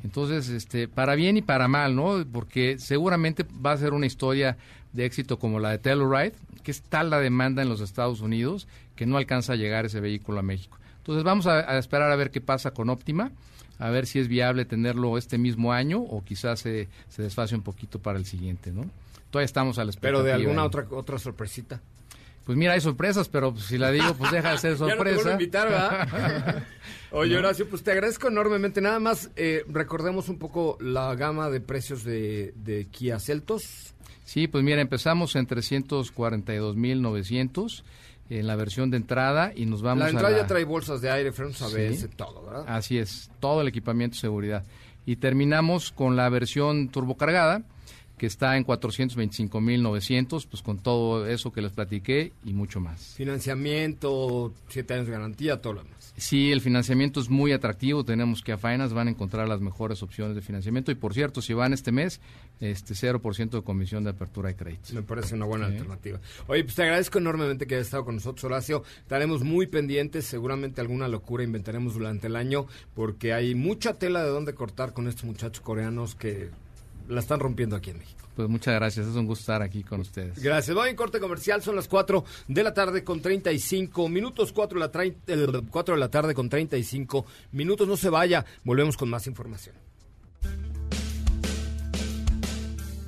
Entonces, este, para bien y para mal, ¿no? Porque seguramente va a ser una historia de éxito como la de Telluride, que es tal la demanda en los Estados Unidos que no alcanza a llegar ese vehículo a México. Entonces, vamos a, a esperar a ver qué pasa con Optima, a ver si es viable tenerlo este mismo año o quizás se, se desfase un poquito para el siguiente, ¿no? Todavía estamos a la espera. Pero de alguna otra otra sorpresita. Pues mira, hay sorpresas, pero si la digo, pues deja de ser Ya no sorpresa. invitar, ¿verdad? Oye, Horacio, pues te agradezco enormemente. Nada más, eh, recordemos un poco la gama de precios de, de Kia Celtos. Sí, pues mira, empezamos en 342.900 en la versión de entrada y nos vamos la a entrada la- ya trae bolsas de aire, frenos Sí. ABS, todo, ¿verdad? Así es, todo el equipamiento de seguridad. Y terminamos con la versión turbocargada, que está en 425.900, pues con todo eso que les platiqué y mucho más. Financiamiento, siete años de garantía, todo lo demás. Sí, el financiamiento es muy atractivo. Tenemos que a Finance van a encontrar las mejores opciones de financiamiento. Y por cierto, si van este mes, este 0% de comisión de apertura de créditos. Me parece una buena Sí. alternativa. Oye, pues te agradezco enormemente que hayas estado con nosotros, Horacio. Estaremos muy pendientes, seguramente alguna locura inventaremos durante el año, porque hay mucha tela de dónde cortar con estos muchachos coreanos que la están rompiendo aquí en México. Pues muchas gracias, es un gusto estar aquí con ustedes. Gracias. Voy en corte comercial, son las 4 de la tarde con 35 minutos, 4 de la, trein- 4 de la tarde con 35 minutos. No se vaya, volvemos con más información.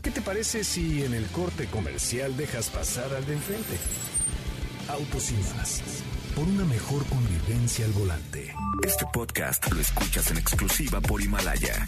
¿Qué te parece si en el corte comercial dejas pasar al de enfrente? Autos y más. Por una mejor convivencia al volante. Este podcast lo escuchas en exclusiva por Himalaya.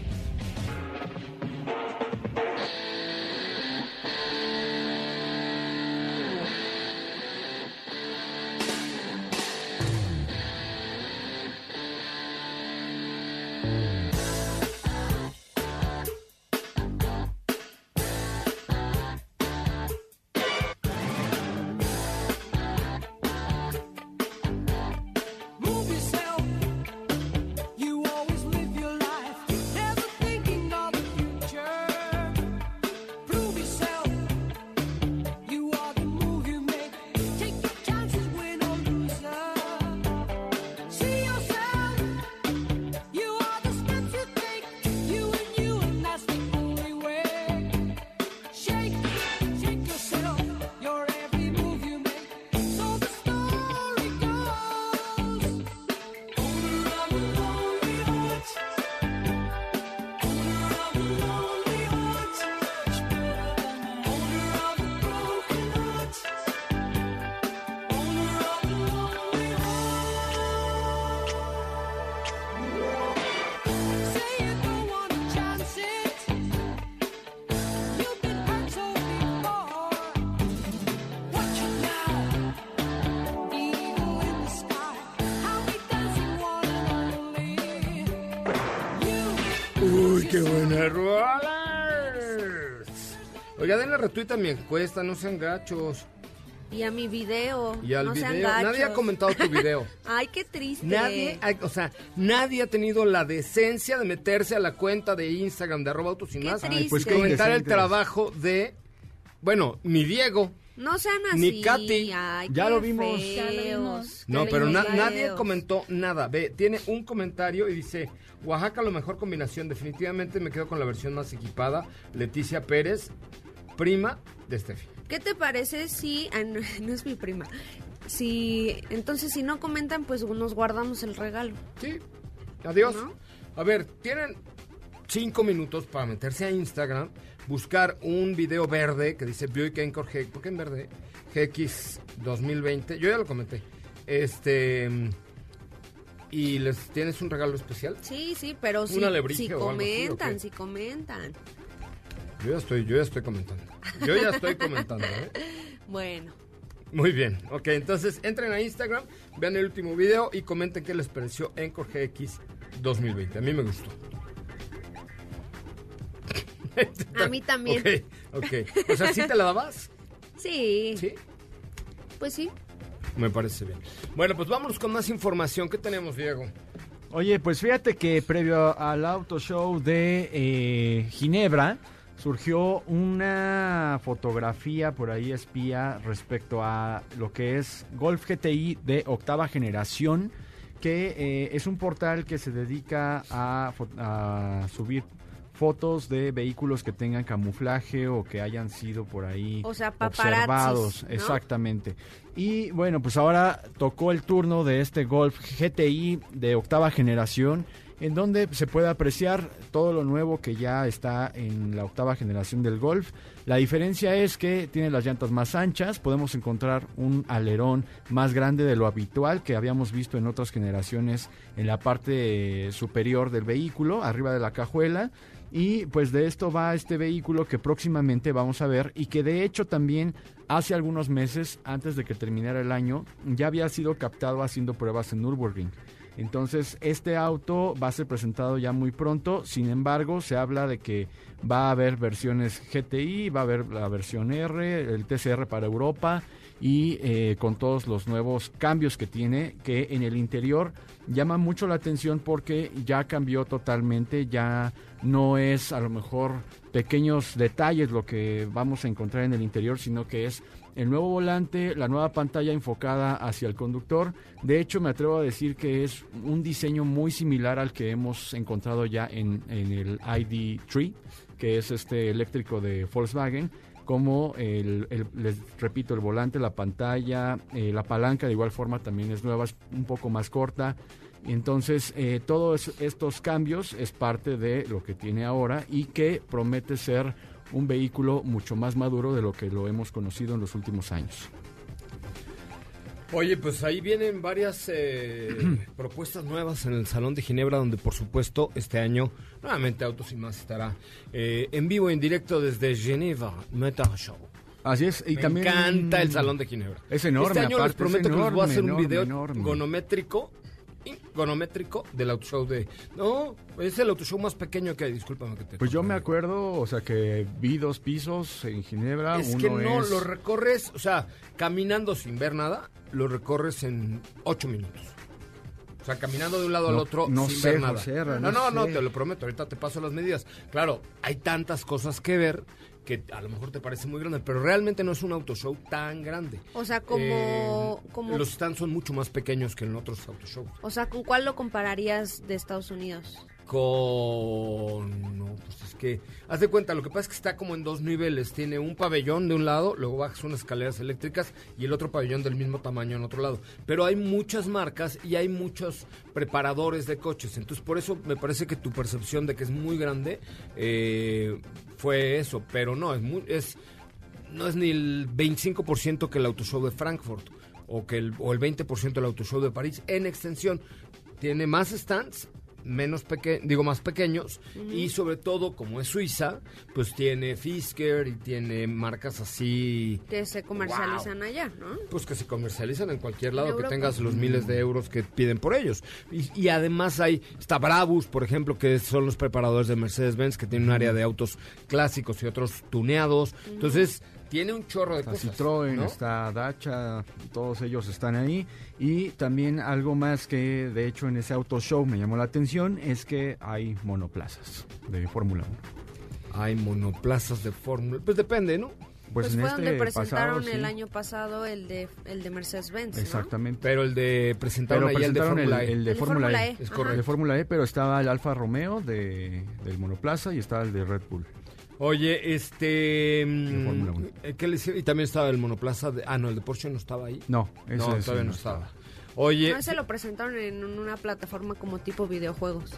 Qué buena rola. Oiga, denle retweet a mi encuesta, no sean gachos. Y a mi video. Y al no sean video. Nadie ha comentado tu video. Ay, qué triste. Nadie, ha- o sea, nadie ha tenido la decencia de meterse a la cuenta de Instagram de arroba autos y Qué más. triste. pues qué comentar el trabajo de, bueno, ni Diego. No sean así. Ni Katy. Ay, Ya qué lo vimos. feos. Ya lo vimos. No, pero na- nadie comentó nada. Ve, tiene un comentario y dice, Oaxaca la mejor combinación. Definitivamente me quedo con la versión más equipada. Leticia Pérez, prima de Steffi. ¿Qué te parece si... ah, no, no es mi prima. Si... Entonces, si no comentan, pues nos guardamos el regalo. Sí, adiós. ¿No? A ver, tienen cinco minutos para meterse a Instagram, buscar un video verde que dice Buick Encore G, ¿por qué en verde? GX 2020, yo ya lo comenté. Este y les tienes un regalo especial. Sí, sí, pero si, si así, ¿o comentan, qué? si comentan. Yo ya estoy, yo ya estoy comentando. Yo ya estoy comentando, ¿eh? Bueno, Muy bien, ok, entonces entren a Instagram, vean el último video y comenten qué les pareció Encore GX 2020. A mí me gustó. A mí también. Ok, ok. O sea, ¿sí te la dabas? Sí, Sí. pues sí. Me parece bien. Bueno, pues vámonos con más información. ¿Qué tenemos, Diego? Oye, pues fíjate que previo al auto show de eh, Ginebra surgió una fotografía por ahí espía respecto a lo que es Golf GTI de octava generación, que eh, es un portal que se dedica a subir fotos de vehículos que tengan camuflaje o que hayan sido por ahí O sea, observados. ¿no? Exactamente. Y bueno, pues ahora tocó el turno de este Golf GTI de octava generación, en donde se puede apreciar todo lo nuevo que ya está en la octava generación del Golf. La diferencia es que tiene las llantas más anchas, podemos encontrar un alerón más grande de lo habitual que habíamos visto en otras generaciones en la parte superior del vehículo, arriba de la cajuela. Y pues de esto va este vehículo que próximamente vamos a ver y que de hecho también hace algunos meses, antes de que terminara el año, ya había sido captado haciendo pruebas en Nürburgring. Entonces, este auto va a ser presentado ya muy pronto. Sin embargo, se habla de que va a haber versiones GTI, va a haber la versión R, el TCR para Europa y eh, con todos los nuevos cambios que tiene, que en el interior llama mucho la atención porque ya cambió totalmente, ya no es a lo mejor pequeños detalles lo que vamos a encontrar en el interior, sino que es el nuevo volante, la nueva pantalla enfocada hacia el conductor. De hecho, me atrevo a decir que es un diseño muy similar al que hemos encontrado ya en, en el ID3, que es este eléctrico de Volkswagen como el, les repito, el volante, la pantalla, eh, la palanca de igual forma también es nueva, es un poco más corta. Entonces, eh, todos estos cambios es parte de lo que tiene ahora y que promete ser un vehículo mucho más maduro de lo que lo hemos conocido en los últimos años. Oye, pues ahí vienen varias eh, propuestas nuevas en el Salón de Ginebra, donde por supuesto este año nuevamente Autos y Más estará eh, en vivo, en directo desde Geneva Metal Show. Así es, y Me también encanta el Salón de Ginebra. Es enorme, Este año les aparte, prometo que les voy a enorme, hacer un video enorme. gonométrico, gonométrico del auto show de... No, es el auto show más pequeño que hay, discúlpame que te... Pues yo me acuerdo, o sea, que vi dos pisos en Ginebra. Es uno que no, es- lo recorres, o sea, caminando sin ver nada, lo recorres en ocho minutos. O sea, caminando de un lado al otro no sin sé, ver nada. José no, no no, no, sé. te lo prometo, ahorita te paso las medidas. Claro, hay tantas cosas que ver que a lo mejor te parece muy grande, pero realmente no es un auto show tan grande. O sea, como, Eh, como Los stands son mucho más pequeños que en otros auto shows. o sea, ¿con cuál lo compararías de Estados Unidos? Con... No, pues es que... Haz de cuenta, lo que pasa es que está como en dos niveles. Tiene un pabellón de un lado, luego bajas unas escaleras eléctricas y el otro pabellón del mismo tamaño en otro lado. Pero hay muchas marcas y hay muchos preparadores de coches. Entonces, por eso me parece que tu percepción de que es muy grande eh, fue eso. Pero no, es muy... Es, no es ni el 25% que el auto show de Frankfurt o que el, o el 20% del auto show de París en extensión. Tiene más stands, menos peque digo más pequeños. Y sobre todo como es Suiza, pues tiene Fisker y tiene marcas así. Que se comercializan allá, ¿no? pues que se comercializan en cualquier lado En que tengas los miles de euros que piden por ellos. Y, y además hay, está Brabus, por ejemplo, que son los preparadores de Mercedes-Benz, que tienen un área de autos clásicos y otros tuneados. Entonces, tiene un chorro de Está cosas. Citroën, ¿no? está Dacia, todos ellos están ahí. Y también algo más que de hecho en ese auto show me llamó la atención es que hay monoplazas de Fórmula 1. Hay monoplazas de Fórmula. Pues depende, ¿no? Pues, Pues, en fue este donde presentaron pasado, sí. el año pasado el de el de Mercedes-Benz, ¿no? Exactamente. Pero el de presentaron Pero ahí el de presentaron el, Fórmula E. el de El Fórmula E. E, Es correcto. De Fórmula E, pero estaba el Alfa Romeo de, del monoplaza y estaba el de Red Bull. Oye, este... mm, Fórmula uno. eh, ¿qué les- y también estaba el monoplaza de... Ah, no, el de Porsche no estaba ahí. No, ese no, ese todavía no estaba. Oye, No, ese lo presentaron en una plataforma como tipo videojuegos.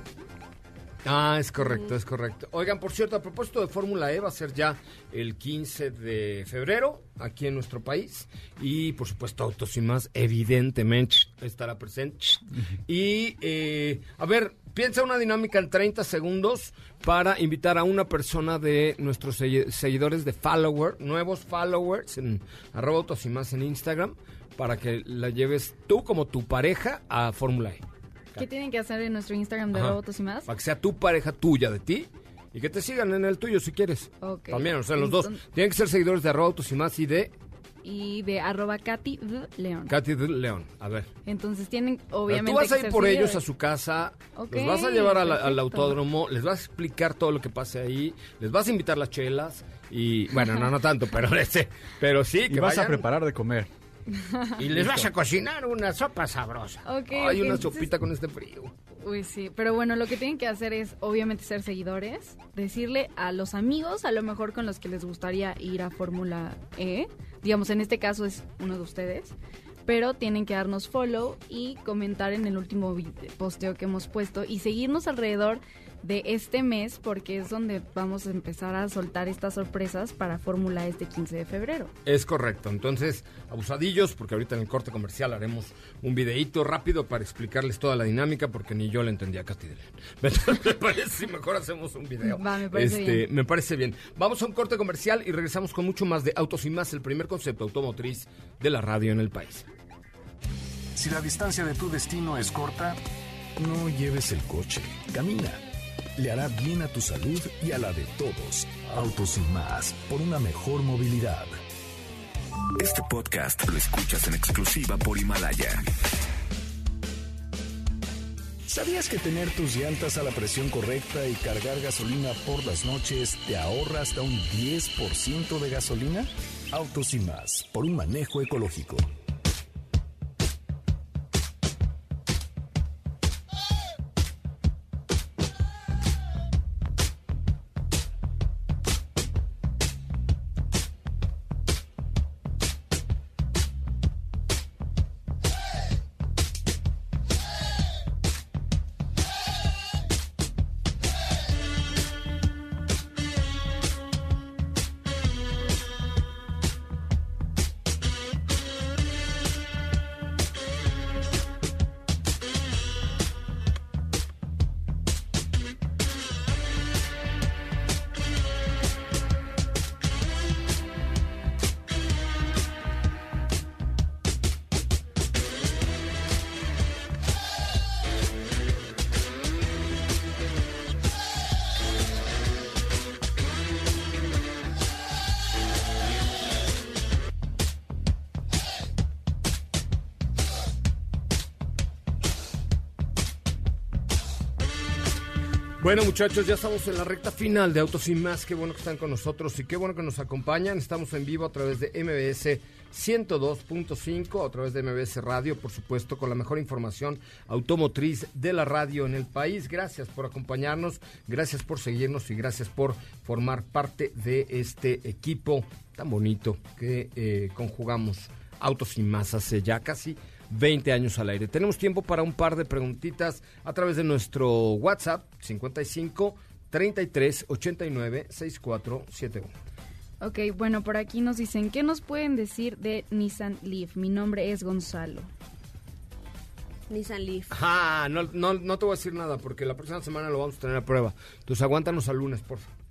Ah, es correcto, es correcto. Oigan, por cierto, a propósito de Fórmula E, va a ser ya el 15 de febrero aquí en nuestro país. Y por supuesto, Autos y más, evidentemente, estará presente. Y, eh, a ver, piensa una dinámica en 30 segundos para invitar a una persona de nuestros segui- seguidores de follower, nuevos followers en arroba Autos y más en Instagram, para que la lleves tú como tu pareja a Fórmula E. ¿Qué tienen que hacer en nuestro Instagram de Ajá. Robotos y más? Para que sea tu pareja tuya de ti y que te sigan en el tuyo si quieres. También, o sea, los dos. Tienen que ser seguidores de arroba autos y más y de Y de arroba Katy. León. Katy León. A ver. Entonces tienen Pero obviamente tú vas a ir por ellos a su casa, Ok, los vas a llevar a la- al autódromo, les vas a explicar todo lo que pase ahí, les vas a invitar las chelas y, bueno, no, no tanto, pero ese, pero sí, Y que vas a preparar de comer. y les vas a cocinar una sopa sabrosa. Ok, Ay, ok, una entonces- sopita con este frío. Uy, sí, pero bueno, lo que tienen que hacer es obviamente ser seguidores, decirle a los amigos, a lo mejor con los que les gustaría ir a Fórmula E, digamos en este caso es uno de ustedes, pero tienen que darnos follow y comentar en el último posteo que hemos puesto y seguirnos alrededor de este mes porque es donde vamos a empezar a soltar estas sorpresas para Fórmula E este 15 de febrero. Es correcto. Entonces, abusadillos, porque ahorita en el corte comercial haremos un videíto rápido para explicarles toda la dinámica, porque ni yo le entendía a Katy me parece si mejor hacemos un video. Va, me parece Este, bien. Me parece bien. Vamos a un corte comercial y regresamos con mucho más de Autos y Más, el primer concepto automotriz de la radio en el país. Si la distancia de tu destino es corta, no lleves el coche, camina. Le hará bien a tu salud y a la de todos. Autos y más, por una mejor movilidad. Este podcast lo escuchas en exclusiva por Himalaya. ¿Sabías que tener tus llantas a la presión correcta y cargar gasolina por las noches te ahorra hasta un 10% de gasolina? Autos y más, por un manejo ecológico. Bueno, muchachos, ya estamos en la recta final de Autos y Más. Qué bueno que están con nosotros y qué bueno que nos acompañan. Estamos en vivo a través de MBS 102.5, a través de MBS Radio, por supuesto, con la mejor información automotriz de la radio en el país. Gracias por acompañarnos, gracias por seguirnos y gracias por formar parte de este equipo tan bonito que eh, conjugamos Autos y Más hace ya casi 20 años al aire. Tenemos tiempo para un par de preguntitas a través de nuestro WhatsApp 55 33 89 6471. Ok, bueno, por aquí nos dicen, ¿qué nos pueden decir de Nissan Leaf? Mi nombre es Gonzalo. Nissan Leaf. Ah, no, no, no te voy a decir nada porque la próxima semana lo vamos a tener a prueba. Entonces aguántanos al lunes, por favor.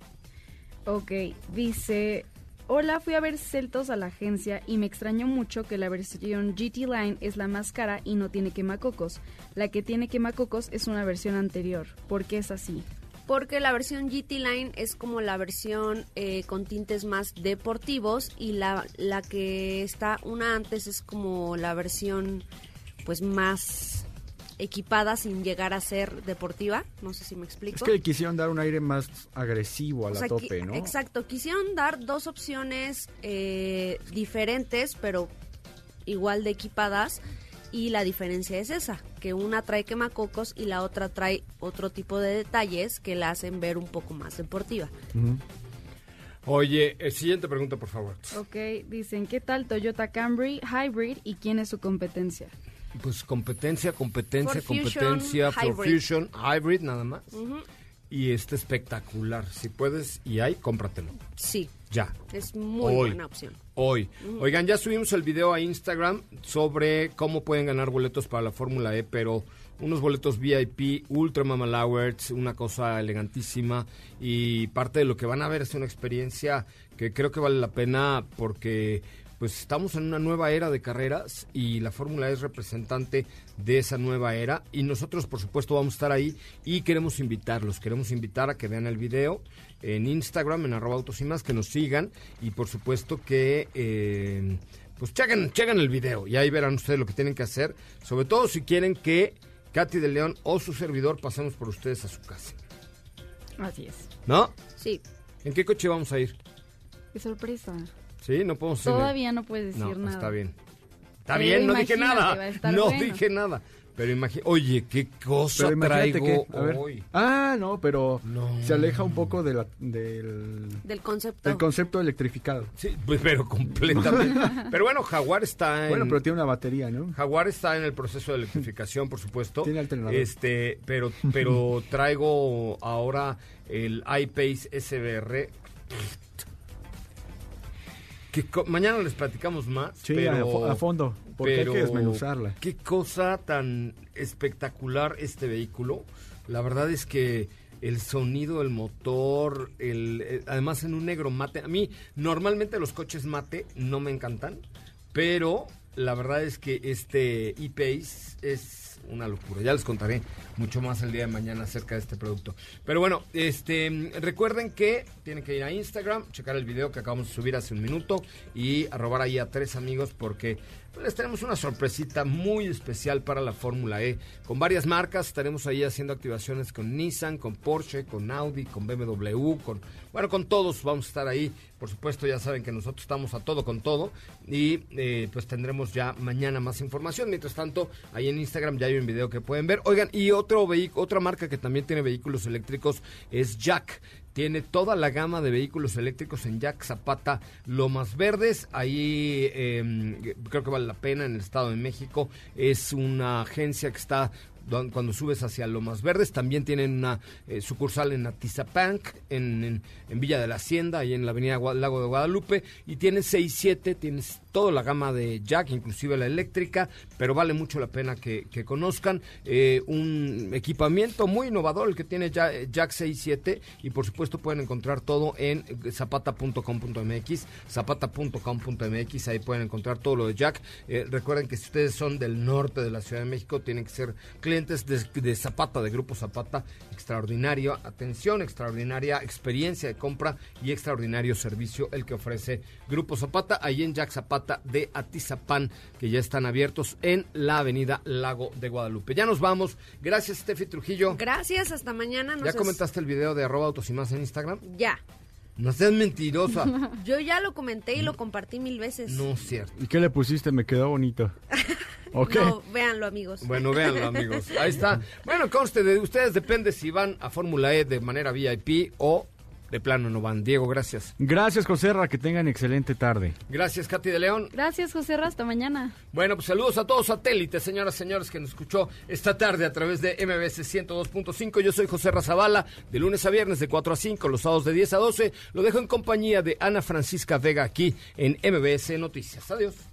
Ok, dice, hola, fui a ver Celtos a la agencia y me extrañó mucho que la versión GT Line es la más cara y no tiene quemacocos. La que tiene quemacocos es una versión anterior. ¿Por qué es así? Porque la versión GT Line es como la versión eh, con tintes más deportivos y la, la que está una antes es como la versión pues más equipada sin llegar a ser deportiva. No sé si me explico. Es que quisieron dar un aire más agresivo a O la sea, tope, ¿no? Exacto, quisieron dar dos opciones eh, diferentes, pero igual de equipadas. Y la diferencia es esa, que una trae quemacocos y la otra trae otro tipo de detalles que la hacen ver un poco más deportiva. Oye, el siguiente pregunta, por favor. Ok, dicen, ¿qué tal Toyota Camry Hybrid y quién es su competencia? Pues competencia, competencia, Ford Fusion competencia, Ford Hybrid. Fusion, Hybrid nada más. Y este espectacular. Si puedes y hay, cómpratelo. Sí, Ya. es muy Hoy. buena opción. Hoy. Oigan, ya subimos el video a Instagram sobre cómo pueden ganar boletos para la Fórmula E, pero unos boletos VIP, Ultra Mama Hours, una cosa elegantísima y parte de lo que van a ver es una experiencia que creo que vale la pena porque pues estamos en una nueva era de carreras y la Fórmula E es representante de esa nueva era y nosotros por supuesto vamos a estar ahí y queremos invitarlos, queremos invitar a que vean el video en Instagram, en arroba autos y más, que nos sigan y por supuesto que eh, pues chequen, chequen el video y ahí verán ustedes lo que tienen que hacer, sobre todo si quieren que Katy de León o su servidor pasemos por ustedes a su casa, Así es. ¿no? Sí, ¿En qué coche vamos a ir? Qué sorpresa. ¿Sí? No podemos decirle? Todavía no puedes decir No, nada. está bien. Está Pero bien, no dije nada. No bueno. dije nada. Pero imagínate, oye, qué cosa Pero traigo que, a ver. hoy. Ah, no, pero No. se aleja un poco de la- del, del concepto. del concepto electrificado. Sí, pues, pero completamente. pero bueno, Jaguar está en Bueno, pero tiene una batería, ¿no? Jaguar está en el proceso de electrificación, por supuesto. Tiene alternador. Este, pero pero traigo ahora el iPace SBR. Que mañana les platicamos más. Sí, pero, a, fo- a fondo, porque hay que pero desmenuzarla. Qué cosa tan espectacular este vehículo. La verdad es que el sonido, el motor, el, eh, además en un negro mate. A mí normalmente los coches mate no me encantan, pero la verdad es que este e-Pace es una locura. Ya les contaré mucho más el día de mañana acerca de este producto. Pero bueno, este recuerden que tienen que ir a Instagram, checar el video que acabamos de subir hace un minuto y arrobar ahí a tres amigos porque les tenemos una sorpresita muy especial para la Fórmula E. Con varias marcas estaremos ahí haciendo activaciones con Nissan, con Porsche, con Audi, con BMW, con bueno, con todos vamos a estar ahí. Por supuesto, ya saben que nosotros estamos a todo con todo y eh, pues tendremos ya mañana más información. Mientras tanto, ahí en Instagram ya hay un video que pueden ver. Oigan, y otro vehicu- otra marca que también tiene vehículos eléctricos es Jack. Tiene toda la gama de vehículos eléctricos en Jack Zapata Lomas Verdes. Ahí eh, creo que vale la pena en el Estado de México. Es una agencia que está cuando subes hacia Lomas Verdes. También tienen una eh, sucursal en Atizapanc, en, en, Villa de la Hacienda, ahí en la avenida Lago de Guadalupe. Y tienes 6, 7, tienes toda la gama de Jack, inclusive la eléctrica, pero vale mucho la pena que, conozcan. eh, un equipamiento muy innovador el que tiene Ja- Jack 6, 7 y por supuesto pueden encontrar todo en zapata.com.mx, zapata.com.mx, ahí pueden encontrar todo lo de Jack. Eh, recuerden que si ustedes son del norte de la Ciudad de México, tienen que ser clientes de, de Zapata, de Grupo Zapata, extraordinario, atención, extraordinaria experiencia de compra y extraordinario servicio el que ofrece Grupo Zapata, ahí en Jack Zapata Zapata de Atizapán, que ya están abiertos en la avenida Lago de Guadalupe. Ya nos vamos. Gracias, Steffi Trujillo. Gracias, hasta mañana. nos ¿Ya es- comentaste el video de arroba autos y más en Instagram? Ya. No seas mentirosa. Yo ya lo comenté y lo compartí mil veces. no es cierto. ¿Y qué le pusiste? Me quedó bonito. ¿Ok? No, véanlo, amigos. Bueno, véanlo, amigos. Ahí está. Bueno, conste, de ustedes depende si van a Fórmula E de manera VIP o de plano no van. Diego, gracias. Gracias, Joserra. Que tengan excelente tarde. Gracias, Katy de León. Gracias, José Ra, hasta mañana. Bueno, pues saludos a todos satélites, señoras y señores, que nos escuchó esta tarde a través de MBS 102.5. Yo soy José Razabala, de lunes a viernes de 4 a 5, los sábados de 10 a 12. Lo dejo en compañía de Ana Francisca Vega aquí en MBS Noticias. Adiós.